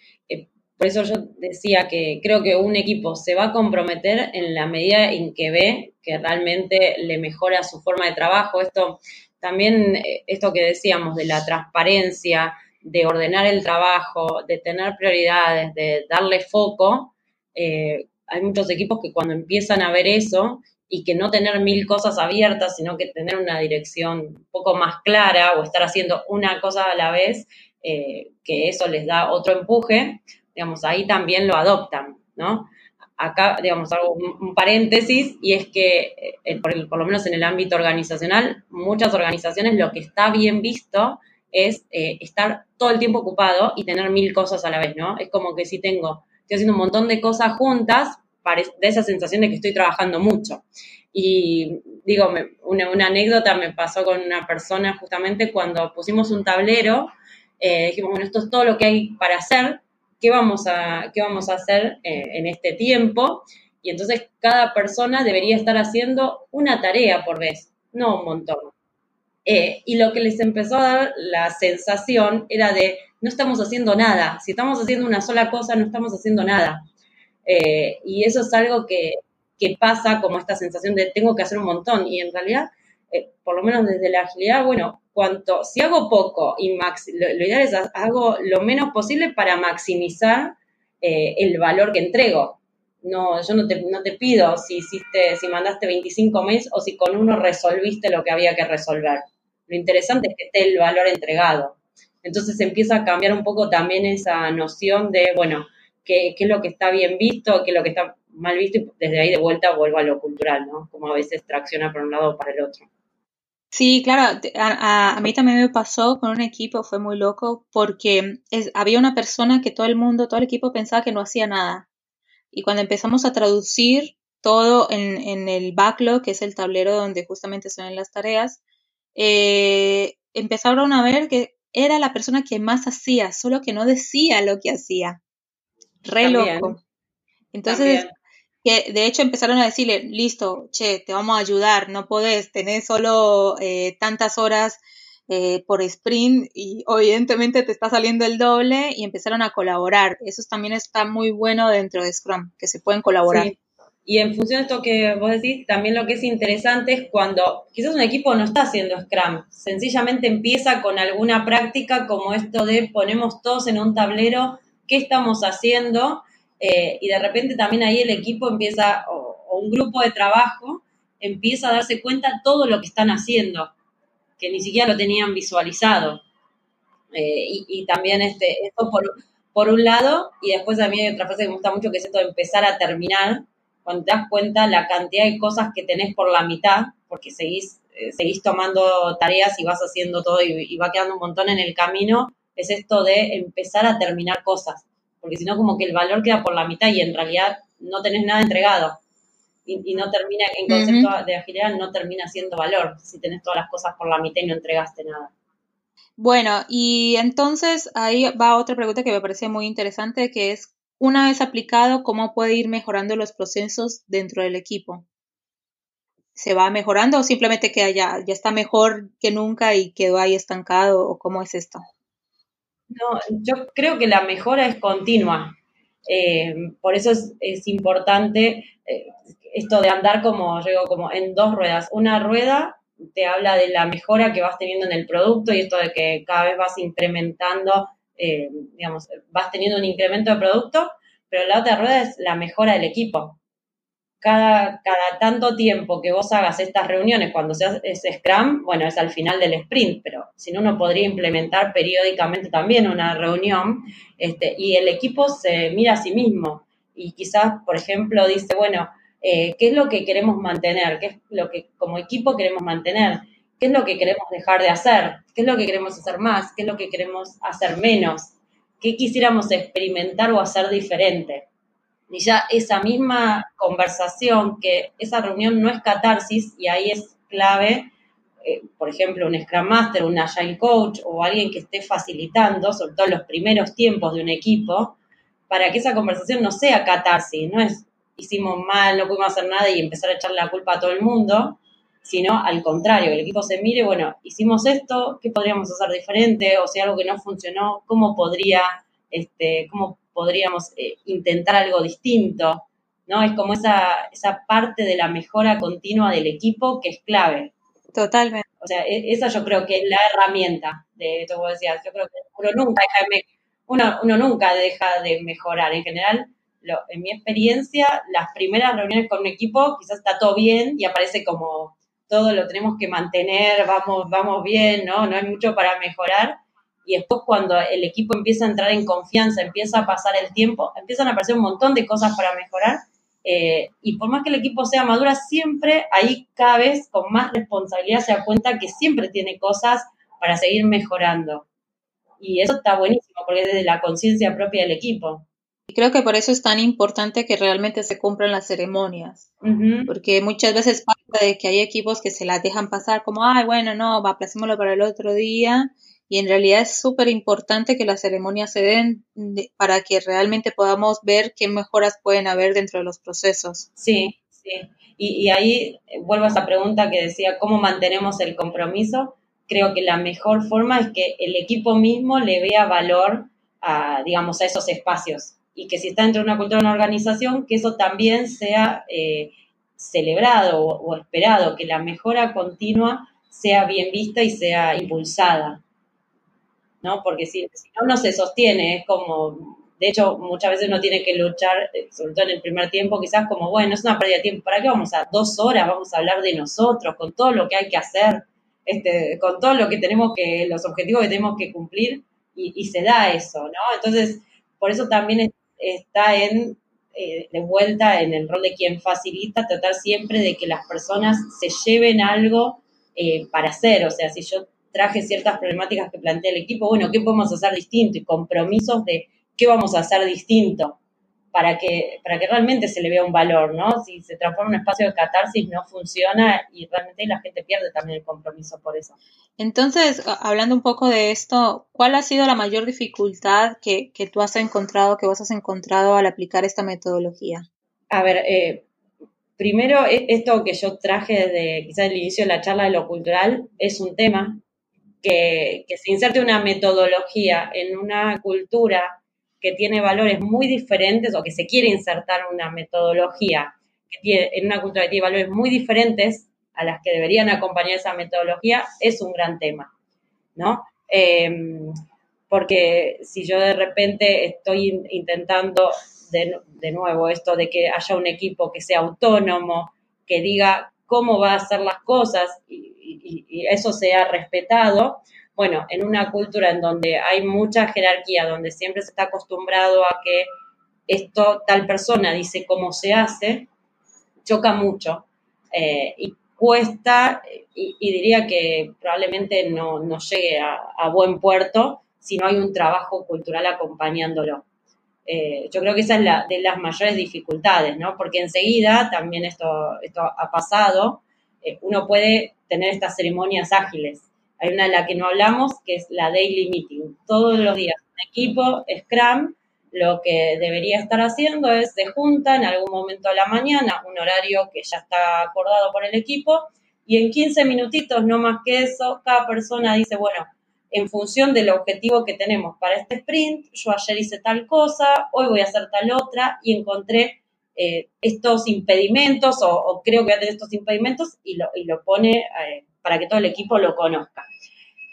por eso yo decía que creo que un equipo se va a comprometer en la medida en que ve que realmente le mejora su forma de trabajo. Esto también, eh, esto que decíamos de la transparencia, de ordenar el trabajo, de tener prioridades, de darle foco. Eh, hay muchos equipos que cuando empiezan a ver eso y que no tener mil cosas abiertas, sino que tener una dirección un poco más clara o estar haciendo una cosa a la vez, eh, que eso les da otro empuje, digamos, ahí también lo adoptan, ¿no? Acá, digamos, hago un, paréntesis y es que, eh, por, lo menos en el ámbito organizacional, muchas organizaciones lo que está bien visto es eh, estar todo el tiempo ocupado y tener mil cosas a la vez, ¿no? Es como que si tengo, estoy haciendo un montón de cosas juntas, da esa sensación de que estoy trabajando mucho. Y digo, una, anécdota me pasó con una persona justamente cuando pusimos un tablero, eh, dijimos, bueno, esto es todo lo que hay para hacer, qué vamos a, qué vamos a hacer eh, en este tiempo. Y entonces cada persona debería estar haciendo una tarea por vez, no un montón. Eh, y lo que les empezó a dar la sensación era de no estamos haciendo nada. Si estamos haciendo una sola cosa, no estamos haciendo nada. Eh, y eso es algo que, que, pasa como esta sensación de tengo que hacer un montón. Y en realidad, por lo menos desde la agilidad, bueno, cuanto, si hago poco y lo, ideal es hago lo menos posible para maximizar eh, el valor que entrego. No, yo no te, no te pido si hiciste, si mandaste 25 mails o si con uno resolviste lo que había que resolver. Lo interesante es que esté el valor entregado. Entonces empieza a cambiar un poco también esa noción de, bueno, qué, es lo que está bien visto, qué es lo que está mal visto, y desde ahí de vuelta vuelvo a lo cultural, ¿no? Como a veces tracciona por un lado o para el otro. Sí, claro, a, mí también me pasó con un equipo, fue muy loco, porque había una persona que todo el mundo, todo el equipo pensaba que no hacía nada. Y cuando empezamos a traducir todo en, el backlog, que es el tablero donde justamente se las tareas, eh, empezaron a ver que era la persona que más hacía, solo que no decía lo que hacía. Re loco. Entonces, que de hecho empezaron a decirle, listo, che, te vamos a ayudar, no podés, tenés solo eh, tantas horas eh, por sprint y evidentemente te está saliendo el doble y empezaron a colaborar. Eso también está muy bueno dentro de Scrum, que se pueden colaborar. Y en función de esto que vos decís, también lo que es interesante es cuando quizás un equipo no está haciendo Scrum, sencillamente empieza con alguna práctica como esto de ponemos todos en un tablero qué estamos haciendo eh, y de repente también ahí el equipo empieza, o, un grupo de trabajo, empieza a darse cuenta todo lo que están haciendo, que ni siquiera lo tenían visualizado. Eh, y, también este, esto por, por un lado, y después a mí hay otra frase que me gusta mucho que es esto de empezar a terminar, cuando te das cuenta la cantidad de cosas que tenés por la mitad, porque seguís, eh, seguís tomando tareas y vas haciendo todo y, va quedando un montón en el camino, es esto de empezar a terminar cosas, porque si no como que el valor queda por la mitad y en realidad no tenés nada entregado. Y, no termina, en concepto de agilidad, no termina siendo valor si tenés todas las cosas por la mitad y no entregaste nada. Bueno, y entonces ahí va otra pregunta que me parece muy interesante, que es una vez aplicado, ¿cómo puede ir mejorando los procesos dentro del equipo? ¿Se va mejorando o simplemente queda ya, ya está mejor que nunca y quedó ahí estancado o cómo es esto? No, yo creo que la mejora es continua. Eh, por eso es, importante eh, esto de andar como, digo, como en dos ruedas. Una rueda te habla de la mejora que vas teniendo en el producto y esto de que cada vez vas incrementando eh, digamos, vas teniendo un incremento de producto, pero la otra rueda es la mejora del equipo. Cada, cada tanto tiempo que vos hagas estas reuniones, cuando seas es Scrum, bueno, es al final del sprint, pero si no, uno podría implementar periódicamente también una reunión este, y el equipo se mira a sí mismo y quizás, por ejemplo, dice, bueno, eh, ¿qué es lo que queremos mantener? ¿Qué es lo que como equipo queremos mantener? qué es lo que queremos dejar de hacer, qué es lo que queremos hacer más, qué es lo que queremos hacer menos, qué quisiéramos experimentar o hacer diferente. Y ya esa misma conversación, que esa reunión no es catarsis y ahí es clave, eh, por ejemplo, un Scrum Master, un Agile Coach o alguien que esté facilitando, sobre todo los primeros tiempos de un equipo, para que esa conversación no sea catarsis, no es hicimos mal, no pudimos hacer nada y empezar a echarle la culpa a todo el mundo, sino al contrario, que el equipo se mire, bueno, hicimos esto, ¿qué podríamos hacer diferente? O si algo que no funcionó, ¿cómo podría, este, cómo podríamos eh, intentar algo distinto? ¿No? Es como esa, esa parte de la mejora continua del equipo que es clave. Totalmente. O sea, e, esa yo creo que es la herramienta de esto que decías. Yo creo que uno nunca deja de, uno, uno nunca deja de mejorar. En general, en mi experiencia, las primeras reuniones con un equipo quizás está todo bien y aparece como todo lo tenemos que mantener, vamos, vamos bien, ¿no? No hay mucho para mejorar. Y después cuando el equipo empieza a entrar en confianza, empieza a pasar el tiempo, empiezan a aparecer un montón de cosas para mejorar. Eh, y por más que el equipo sea madura, siempre ahí cada vez con más responsabilidad se da cuenta que siempre tiene cosas para seguir mejorando. Y eso está buenísimo porque es desde la conciencia propia del equipo. Y creo que por eso es tan importante que realmente se cumplan las ceremonias, porque muchas veces pasa de que hay equipos que se las dejan pasar como, ay, bueno, no, aplacémoslo para el otro día, y en realidad es súper importante que las ceremonias se den para que realmente podamos ver qué mejoras pueden haber dentro de los procesos. Sí, sí. Y, y ahí vuelvo a esa pregunta que decía, ¿cómo mantenemos el compromiso? Creo que la mejor forma es que el equipo mismo le vea valor a, digamos, a esos espacios y que si está dentro de una cultura una organización, que eso también sea eh, celebrado o, esperado, que la mejora continua sea bien vista y sea impulsada. ¿No? Porque si, no, no se sostiene, es como, de hecho, muchas veces uno tiene que luchar, eh, sobre todo en el primer tiempo, quizás como, bueno, es una pérdida de tiempo, ¿para qué vamos a dos horas? Vamos a hablar de nosotros, con todo lo que hay que hacer, este, con todo lo que tenemos que, los objetivos que tenemos que cumplir, y, se da eso, ¿no? Entonces, por eso también es está en, eh, de vuelta en el rol de quien facilita, tratar siempre de que las personas se lleven algo eh, para hacer. O sea, si yo traje ciertas problemáticas que plantea el equipo, bueno, ¿qué podemos hacer distinto? Y compromisos de qué vamos a hacer distinto para que, para que realmente se le vea un valor, ¿no? Si se transforma en un espacio de catarsis no funciona y realmente la gente pierde también el compromiso por eso. Entonces, hablando un poco de esto, ¿cuál ha sido la mayor dificultad que, que tú has encontrado, que vos has encontrado al aplicar esta metodología? A ver, eh, primero, e, esto que yo traje desde quizás el inicio de la charla de lo cultural es un tema que, que se inserte una metodología en una cultura que tiene valores muy diferentes o que se quiere insertar una metodología que tiene, en una cultura que tiene valores muy diferentes a las que deberían acompañar esa metodología, es un gran tema, ¿no? Em, porque si yo de repente estoy intentando de, nuevo esto de que haya un equipo que sea autónomo, que diga cómo va a hacer las cosas y, eso sea respetado, bueno, en una cultura en donde hay mucha jerarquía, donde siempre se está acostumbrado a que esto tal persona dice cómo se hace, choca mucho eh, y cuesta y, diría que probablemente no, llegue a, buen puerto si no hay un trabajo cultural acompañándolo. Eh, yo creo que esa es la, de las mayores dificultades, ¿no? Porque enseguida, también esto, esto ha pasado, eh, uno puede tener estas ceremonias ágiles. Hay una de la que no hablamos, que es la daily meeting. Todos los días, un equipo, Scrum, lo que debería estar haciendo es se junta en algún momento de la mañana, un horario que ya está acordado por el equipo, y en 15 minutitos, no más que eso, cada persona dice, bueno, en función del objetivo que tenemos para este sprint, yo ayer hice tal cosa, hoy voy a hacer tal otra y encontré eh, estos impedimentos o, creo que voy a estos impedimentos y lo, y lo pone eh, para que todo el equipo lo conozca.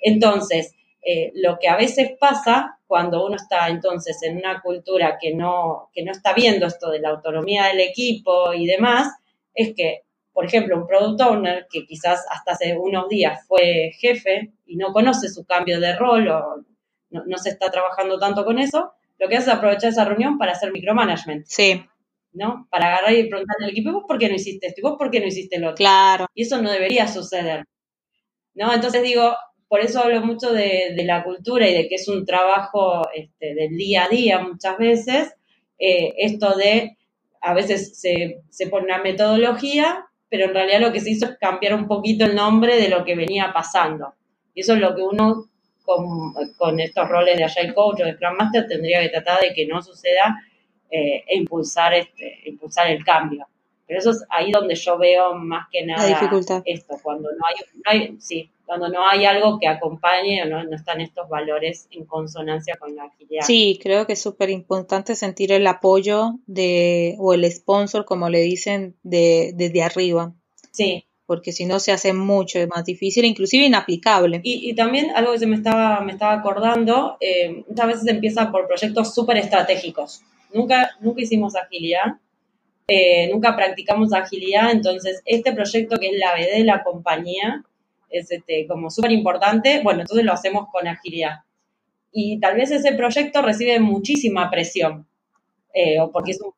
Entonces, eh, lo que a veces pasa cuando uno está entonces en una cultura que no, que no está viendo esto de la autonomía del equipo y demás, es que por ejemplo, un product owner que quizás hasta hace unos días fue jefe y no conoce su cambio de rol o no, se está trabajando tanto con eso, lo que hace es aprovechar esa reunión para hacer micromanagement. Sí. ¿No? Para agarrar y preguntarle al equipo, ¿vos por qué no hiciste esto? ¿Y vos por qué no hiciste lo otro? Claro. Y eso no debería suceder. ¿No? Entonces digo, por eso hablo mucho de, la cultura y de que es un trabajo este, del día a día muchas veces, eh, esto de a veces se, se pone una metodología pero en realidad lo que se hizo es cambiar un poquito el nombre de lo que venía pasando. Y eso es lo que uno con, estos roles de Agile Coach o de Scrum Master tendría que tratar de que no suceda eh, e impulsar, este, impulsar el cambio. Pero eso es ahí donde yo veo más que nada esto, cuando no hay, sí, cuando no hay algo que acompañe o no, no, están estos valores en consonancia con la agilidad. Sí, creo que es súper importante sentir el apoyo de, o el sponsor, como le dicen, de, desde arriba. Sí. Porque si no se hace mucho, es más difícil, inclusive inaplicable. Y, y también algo que se me estaba, me estaba acordando, eh, muchas veces empieza por proyectos súper estratégicos. Nunca, nunca hicimos agilidad, eh, nunca practicamos agilidad, entonces este proyecto que es la BD de la compañía es este, como súper importante, bueno, entonces lo hacemos con agilidad. Y tal vez ese proyecto recibe muchísima presión, eh, o porque es un,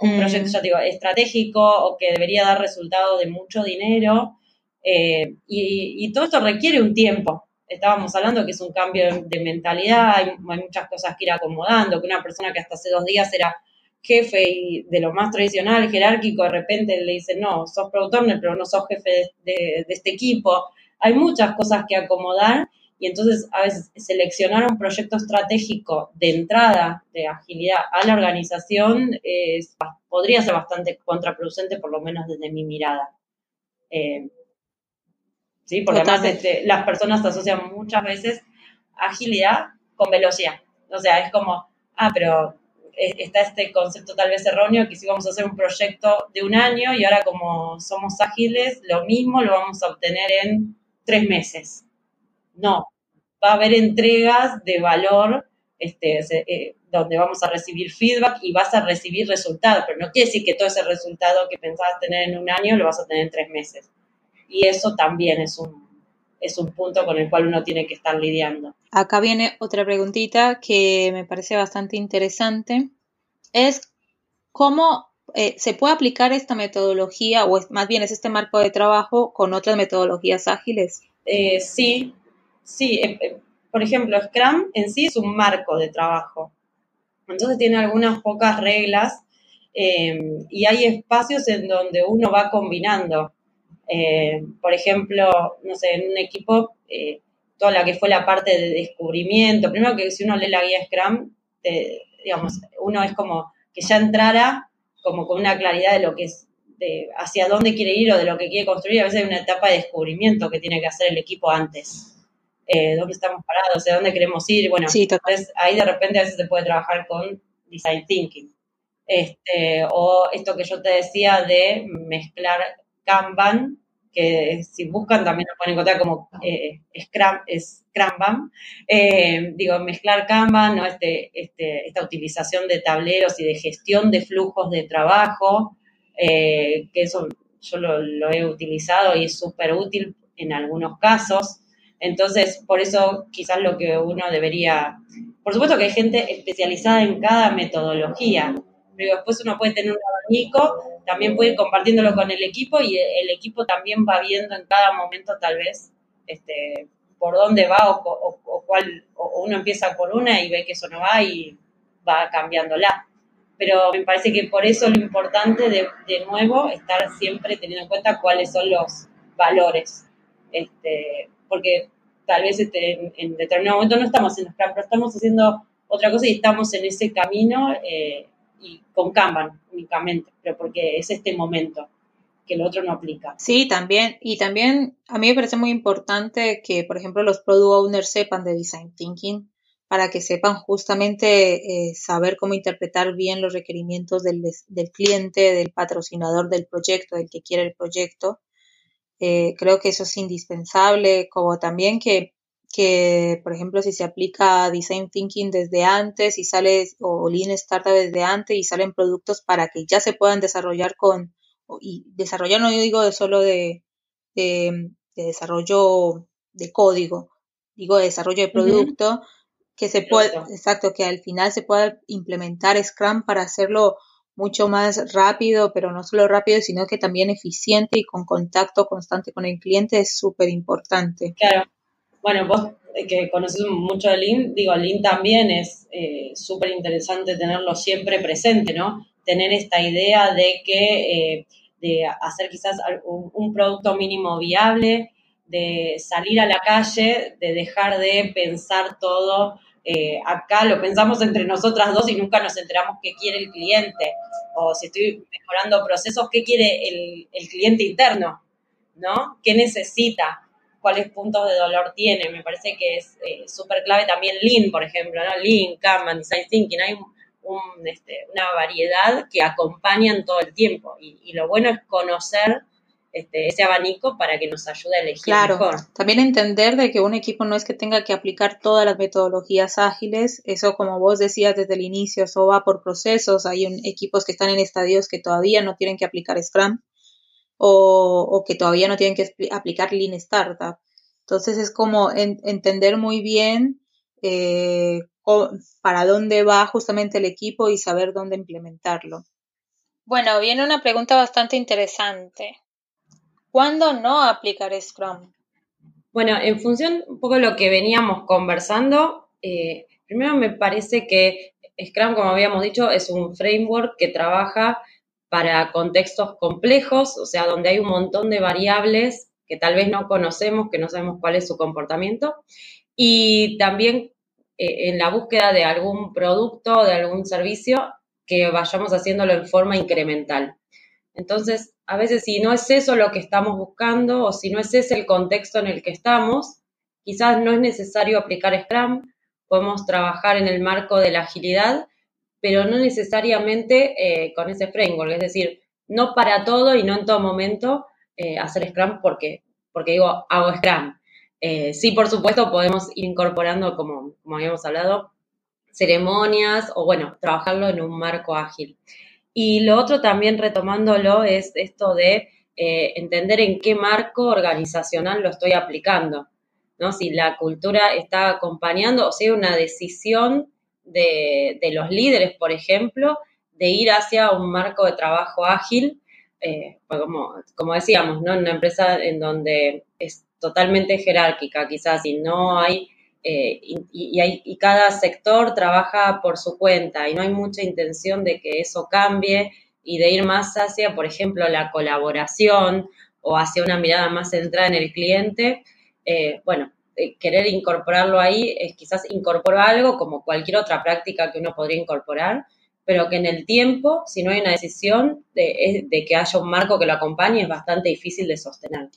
mm. proyecto, ya digo, estratégico o que debería dar resultado de mucho dinero, eh, y, todo esto requiere un tiempo. Estábamos hablando que es un cambio de mentalidad, hay, muchas cosas que ir acomodando, que una persona que hasta hace dos días era jefe y de lo más tradicional, jerárquico, de repente le dice, no, sos productor, pero no sos jefe de, este equipo. Hay muchas cosas que acomodar y entonces a veces seleccionar un proyecto estratégico de entrada de agilidad a la organización podría ser bastante contraproducente, por lo menos desde mi mirada. Eh, sí, porque además este, las personas asocian muchas veces agilidad con velocidad. O sea, es como, ah, pero eh, está este concepto tal vez erróneo que si vamos a hacer un proyecto de un año y ahora como somos ágiles, lo mismo lo vamos a obtener en tres meses. No, va a haber entregas de valor este, eh, donde vamos a recibir feedback y vas a recibir resultados, pero no quiere decir que todo ese resultado que pensabas tener en un año lo vas a tener en tres meses. Y eso también es un, es un punto con el cual uno tiene que estar lidiando. Acá viene otra preguntita que me parece bastante interesante. Es cómo eh, se puede aplicar esta metodología, o más bien es este marco de trabajo, con otras metodologías ágiles. Eh, sí, sí. Eh, por ejemplo, Scrum en sí es un marco de trabajo. Entonces tiene algunas pocas reglas y hay espacios en donde uno va combinando eh, por ejemplo, no sé, en un equipo, eh, toda la que fue la parte de descubrimiento, primero que si uno lee la guía Scrum, digamos, uno es como que ya entrara como con una claridad de lo que es, de hacia dónde quiere ir o de lo que quiere construir. A veces hay una etapa de descubrimiento que tiene que hacer el equipo antes. Eh, dónde estamos parados, hacia dónde queremos ir. Bueno, entonces ahí de repente a veces se puede trabajar con design thinking. este, o esto que yo te decía de mezclar Kanban, que si buscan también lo pueden encontrar como eh, Scrum, eh, digo, mezclar Kanban, ¿no? este, este, esta utilización de tableros y de gestión de flujos de trabajo, eh, que eso yo lo, he utilizado y es súper útil en algunos casos. Entonces, por eso quizás lo que uno debería, por supuesto que hay gente especializada en cada metodología, pero después uno puede tener un abanico, también puede ir compartiéndolo con el equipo y el equipo también va viendo en cada momento tal vez este, por dónde va o, cuál, o uno empieza por una y ve que eso no va y va cambiándola. Pero me parece que por eso lo importante de, de nuevo estar siempre teniendo en cuenta cuáles son los valores, este, porque tal vez este, en, determinado momento no estamos en Scrum, pero estamos haciendo otra cosa y estamos en ese camino eh, y con Kanban únicamente, pero porque es este momento que el otro no aplica. Sí, también, y también a mí me parece muy importante que, por ejemplo, los product owners sepan de design thinking, para que sepan justamente eh, saber cómo interpretar bien los requerimientos del, del, cliente, del patrocinador del proyecto, del que quiere el proyecto. Eh, creo que eso es indispensable, como también que, que, por ejemplo, si se aplica Design Thinking desde antes y sale, o Lean Startup desde antes y salen productos para que ya se puedan desarrollar con, y desarrollar no digo solo de, de, desarrollo de código, digo de desarrollo de producto, que se puede, exacto, que al final se pueda implementar Scrum para hacerlo mucho más rápido, pero no solo rápido, sino que también eficiente y con contacto constante con el cliente es súper importante. Claro. Bueno, vos eh, que conoces mucho de Lean, digo, Lean también es eh, súper interesante tenerlo siempre presente, ¿no? Tener esta idea de que, eh, de hacer quizás un producto mínimo viable, de salir a la calle, de dejar de pensar todo eh, acá lo pensamos entre nosotras dos y nunca nos enteramos qué quiere el cliente. O si estoy mejorando procesos, qué quiere el, cliente interno, ¿no? ¿Qué necesita? ¿Cuáles puntos de dolor tiene? Me parece que es eh, súper clave también Lean, por ejemplo, ¿no? Lean, Kanban, Design Thinking. Hay este, una variedad que acompañan todo el tiempo. y lo bueno es conocer este, ese abanico para que nos ayude a elegir claro, También entender de que un equipo no es que tenga que aplicar todas las metodologías ágiles, eso como vos decías desde el inicio, eso va por procesos, hay equipos que están en estadios que todavía no tienen que aplicar Scrum o, que todavía no tienen que aplicar Lean Startup. Entonces es como entender muy bien eh, para dónde va justamente el equipo y saber dónde implementarlo. Bueno, viene una pregunta bastante interesante. ¿Cuándo no aplicar Scrum? Bueno, en función un poco de lo que veníamos conversando, eh, primero me parece que Scrum, como habíamos dicho, es un framework que trabaja para contextos complejos, o sea, donde hay un montón de variables que tal vez no conocemos, que no sabemos cuál es su comportamiento, y también eh, en la búsqueda de algún producto, de algún servicio, que vayamos haciéndolo en forma incremental. Entonces, a veces si no es eso lo que estamos buscando o si no es ese el contexto en el que estamos, quizás no es necesario aplicar Scrum, podemos trabajar en el marco de la agilidad, pero no necesariamente eh, con ese framework, es decir, no para todo y no en todo momento eh, hacer Scrum porque, porque digo, hago Scrum. Eh, sí, por supuesto, podemos ir incorporando, como, como habíamos hablado, ceremonias o, bueno, trabajarlo en un marco ágil. Y lo otro también retomándolo es esto de eh, entender en qué marco organizacional lo estoy aplicando, ¿no? Si la cultura está acompañando o hay una decisión de, los líderes, por ejemplo, de ir hacia un marco de trabajo ágil, eh, pues como, como decíamos, ¿no? En una empresa en donde es totalmente jerárquica, quizás, y no hay eh, y, cada sector trabaja por su cuenta y no hay mucha intención de que eso cambie y de ir más hacia, por ejemplo, la colaboración o hacia una mirada más centrada en el cliente, eh, bueno, querer incorporarlo ahí es quizás incorporar algo como cualquier otra práctica que uno podría incorporar, pero que en el tiempo, si no hay una decisión de, de que haya un marco que lo acompañe, es bastante difícil de sostener.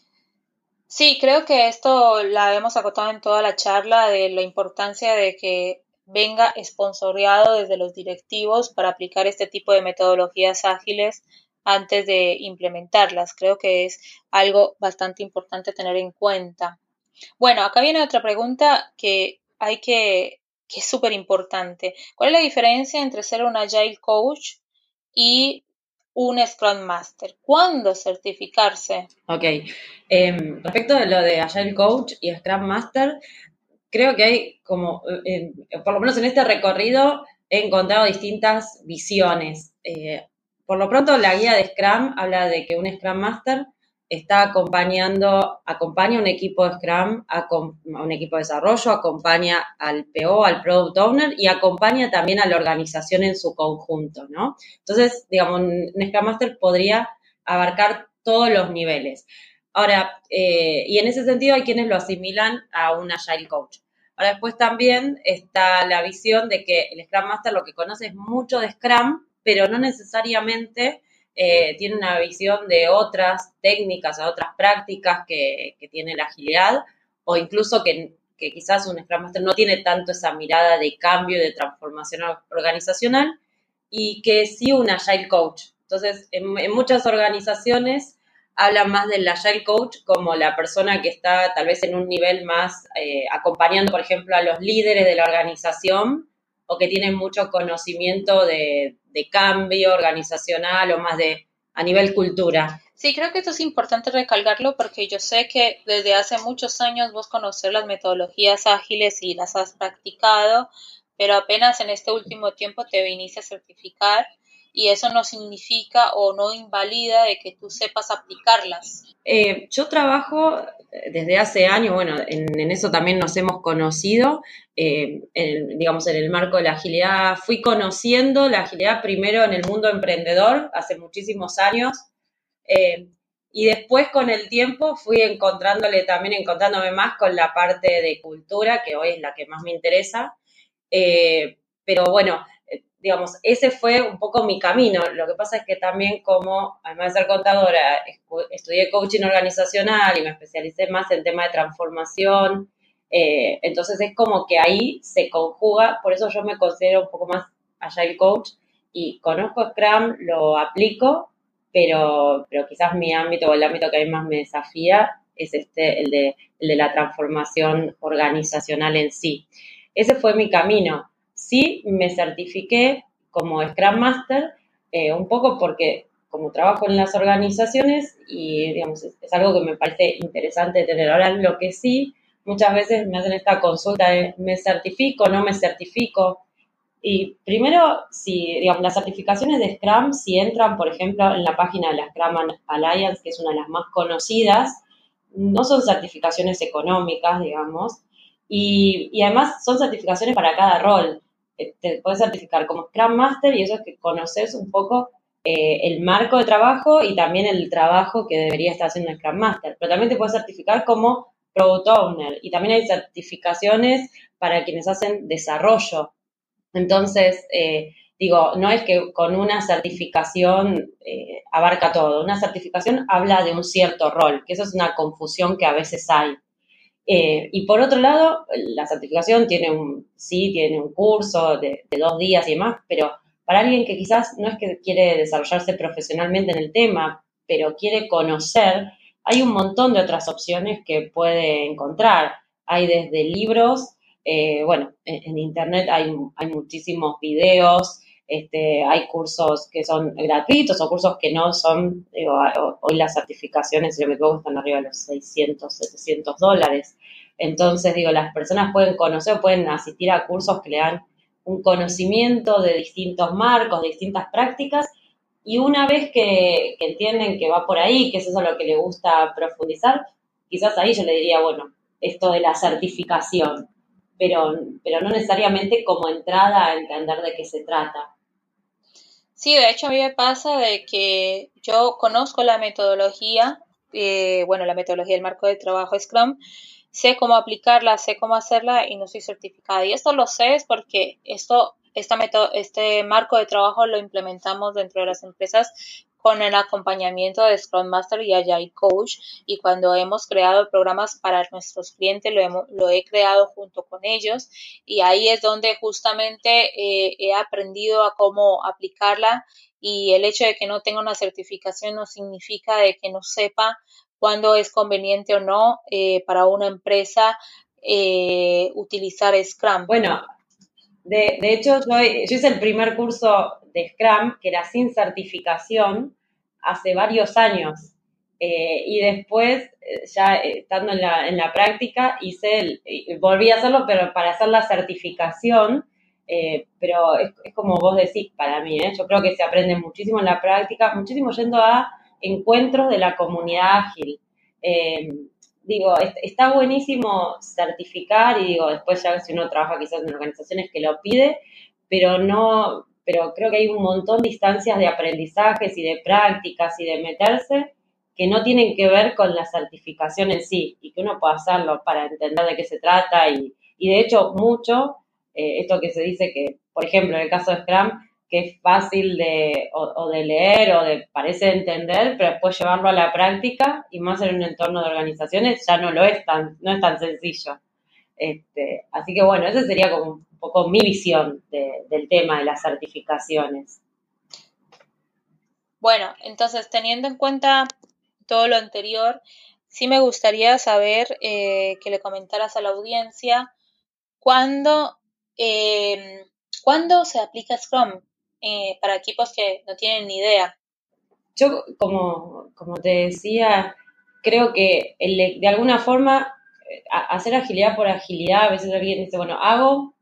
Sí, creo que esto la hemos acotado en toda la charla de la importancia de que venga esponsoreado desde los directivos para aplicar este tipo de metodologías ágiles antes de implementarlas. Creo que es algo bastante importante tener en cuenta. Bueno, acá viene otra pregunta que hay que, que es súper importante. ¿Cuál es la diferencia entre ser un Agile Coach y un Scrum Master? ¿Cuándo certificarse? Ok. Em, respecto de lo de Agile Coach y Scrum Master, creo que hay como, por lo menos en este recorrido, he encontrado distintas visiones. Eh, por lo pronto, la guía de Scrum habla de que un Scrum Master está acompañando, acompaña un equipo de Scrum, a, un equipo de desarrollo, acompaña al PO, al Product Owner y acompaña también a la organización en su conjunto, ¿no? Entonces, digamos, un Scrum Master podría abarcar todos los niveles. Ahora, eh, y en ese sentido hay quienes lo asimilan a un Agile Coach. Ahora después también está la visión de que el Scrum Master lo que conoce es mucho de Scrum, pero no necesariamente eh, tiene una visión de otras técnicas, o otras prácticas que, tiene la agilidad, o incluso que, quizás un Scrum Master no tiene tanto esa mirada de cambio, de transformación organizacional, y que sí un Agile Coach. Entonces, en muchas organizaciones habla más del Agile Coach como la persona que está tal vez en un nivel más eh, acompañando, por ejemplo, a los líderes de la organización o que tienen mucho conocimiento de, cambio organizacional o más de a nivel cultura. Sí, creo que esto es importante recalcarlo porque yo sé que desde hace muchos años vos conocés las metodologías ágiles y las has practicado, pero apenas en este último tiempo te viniste a certificar y eso no significa o no invalida de que tú sepas aplicarlas. Eh, yo trabajo desde hace años, bueno, en, eso también nos hemos conocido, eh, digamos, en el marco de la agilidad. Fui conociendo la agilidad primero en el mundo emprendedor hace muchísimos años. Eh, y después con el tiempo fui encontrándole también, encontrándome más con la parte de cultura, que hoy es la que más me interesa. pero bueno, digamos, ese fue un poco mi camino. Lo que pasa es que también como, además de ser contadora, estudié coaching organizacional y me especialicé más en tema de transformación. Eh, entonces es como que ahí se conjuga, por eso yo me considero un poco más agile coach y conozco Scrum, lo aplico, pero, pero quizás mi ámbito o el ámbito que a mí más me desafía es este, el de, el de la transformación organizacional en sí. Ese fue mi camino Sí me certifiqué como Scrum Master, eh, un poco porque como trabajo en las organizaciones y digamos, es, algo que me parece interesante tener. Ahora lo que sí, muchas veces me hacen esta consulta de ¿me certifico, no me certifico? Y primero, si digamos, las certificaciones de Scrum, si entran, por ejemplo, en la página de la Scrum Alliance, que es una de las más conocidas, no son certificaciones económicas, digamos, y, y además son certificaciones para cada rol. Eh, te puedes certificar como Scrum Master y eso es que conoces un poco eh, el marco de trabajo y también el trabajo que debería estar haciendo el Scrum Master. Pero también te puedes certificar como Product Owner y también hay certificaciones para quienes hacen desarrollo. Entonces, eh, digo, no es que con una certificación abarca todo. Una certificación habla de un cierto rol, que eso es una confusión que a veces hay. Eh, y por otro lado, la certificación tiene un, sí, tiene un curso de, dos días y demás, pero para alguien que quizás no es que quiere desarrollarse profesionalmente en el tema, pero quiere conocer, hay un montón de otras opciones que puede encontrar. Hay desde libros, eh, bueno, en, Internet hay, hay muchísimos videos, este, hay cursos que son gratuitos o cursos que no son, hoy las certificaciones, si yo me equivoco, están arriba de los 600, 700 dólares. Entonces, digo, las personas pueden conocer, pueden asistir a cursos que le dan un conocimiento de distintos marcos, de distintas prácticas, y una vez que, entienden que va por ahí, que es eso lo que le gusta profundizar, quizás ahí yo le diría, bueno, esto de la certificación, pero, pero no necesariamente como entrada a entender de qué se trata. Sí, de hecho a mí me pasa de que yo conozco la metodología, eh, bueno, la metodología del marco de trabajo Scrum, sé cómo aplicarla, sé cómo hacerla y no soy certificada. Y esto lo sé es porque esto, esta este marco de trabajo lo implementamos dentro de las empresas con el acompañamiento de Scrum Master y Agile Coach y cuando hemos creado programas para nuestros clientes lo, lo he creado junto con ellos y ahí es donde justamente eh, he aprendido a cómo aplicarla y el hecho de que no tenga una certificación no significa de que no sepa cuándo es conveniente o no eh, para una empresa eh, utilizar Scrum. Bueno, de, de hecho yo, yo hice el primer curso de Scrum que era sin certificación hace varios años. Eh, y después, eh, ya estando en la, en la práctica, hice el, volví a hacerlo, pero para hacer la certificación, eh, pero es, como vos decís para mí, yo creo que se aprende muchísimo en la práctica, muchísimo yendo a encuentros de la comunidad ágil. digo, está buenísimo certificar y digo, después ya si uno trabaja quizás en organizaciones que lo pide, pero no, pero creo que hay un montón de instancias de aprendizajes y de prácticas y de meterse que no tienen que ver con la certificación en sí y que uno puede hacerlo para entender de qué se trata y, de hecho mucho, eh, esto que se dice que, por ejemplo, en el caso de Scrum, que es fácil de, o, de leer o de parece entender, pero después llevarlo a la práctica y más en un entorno de organizaciones ya no lo es tan, no es tan sencillo. Este, así que bueno, esa sería como un poco mi visión del tema de las certificaciones. Bueno, entonces teniendo en cuenta todo lo anterior, sí me gustaría saber eh, que le comentaras a la audiencia cuándo, em, se aplica Scrum eh, para equipos que no tienen ni idea. Yo, como, como te decía, creo que de alguna forma hacer agilidad por agilidad, a veces alguien dice, bueno, hago,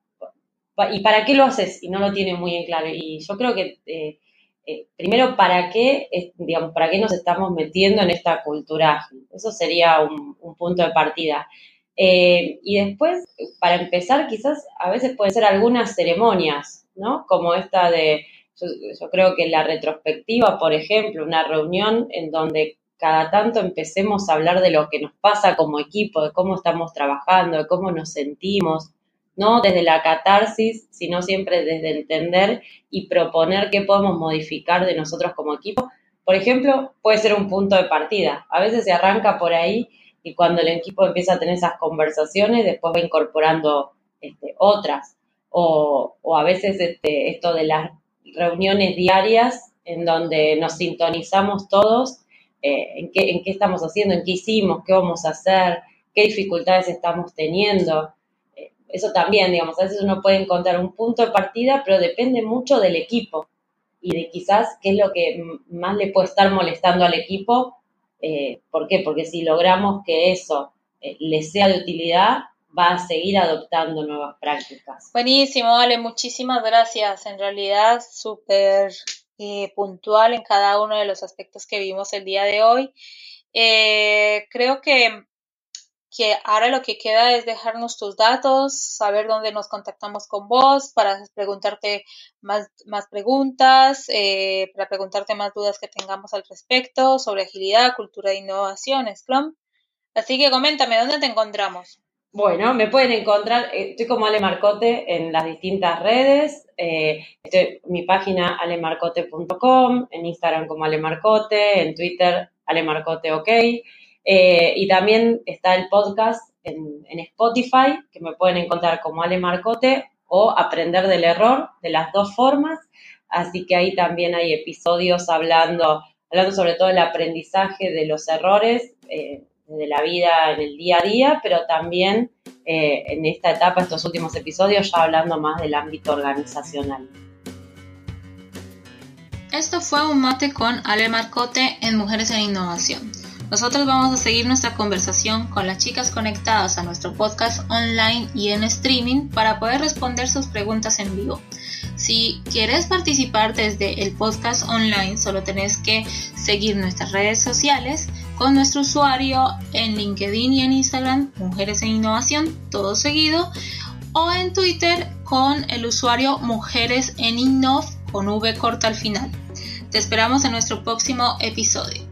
¿y para qué lo haces? Y no lo tiene muy en claro. Y yo creo que, eh, eh, primero, ¿para qué, digamos, para qué nos estamos metiendo en esta cultura? Eso sería un, punto de partida. Eh, y después, para empezar, quizás a veces pueden ser algunas ceremonias, ¿no? Como esta de, yo creo que la retrospectiva, por ejemplo, una reunión en donde cada tanto empecemos a hablar de lo que nos pasa como equipo, de cómo estamos trabajando, de cómo nos sentimos, no desde la catarsis, sino siempre desde entender y proponer qué podemos modificar de nosotros como equipo. Por ejemplo, puede ser un punto de partida. A veces se arranca por ahí y cuando el equipo empieza a tener esas conversaciones, después va incorporando este, otras. O, a veces este, esto de las reuniones diarias en donde nos sintonizamos todos eh, en, qué, en qué estamos haciendo, en qué hicimos, qué vamos a hacer, qué dificultades estamos teniendo. Eh, eso también, digamos, a veces uno puede encontrar un punto de partida, pero depende mucho del equipo y de quizás qué es lo que más le puede estar molestando al equipo. Eh, ¿Por qué? Porque si logramos que eso le sea de utilidad, va a seguir adoptando nuevas prácticas. Buenísimo, Ale, muchísimas gracias. En realidad, súper eh, puntual en cada uno de los aspectos que vimos el día de hoy. Eh, creo que, que ahora lo que queda es dejarnos tus datos, saber dónde nos contactamos con vos para preguntarte más, más preguntas, eh, para preguntarte más dudas que tengamos al respecto sobre agilidad, cultura de innovación, Scrum. Así que coméntame, ¿dónde te encontramos? Bueno, me pueden encontrar, eh, estoy como Ale Marcote en las distintas redes, eh, mi página alemarcote.com, en Instagram como alemarcote, en Twitter alemarcote ok, eh, y también está el podcast en, Spotify, que me pueden encontrar como Ale Marcote o Aprender del Error, de las dos formas, así que ahí también hay episodios hablando, hablando sobre todo del aprendizaje de los errores de la vida en el día a día, pero también eh, en esta etapa, estos últimos episodios, ya hablando más del ámbito organizacional. Esto fue un mate con Ale Marcote en Mujeres en Innovación. Nosotros vamos a seguir nuestra conversación con las chicas conectadas a nuestro podcast online y en streaming para poder responder sus preguntas en vivo. Si quieres participar desde el podcast online, solo tenés que seguir nuestras redes sociales con nuestro usuario en LinkedIn y en Instagram, Mujeres en Innovación, todo seguido, o en Twitter con el usuario Mujeres en Innov con V corta al final. Te esperamos en nuestro próximo episodio.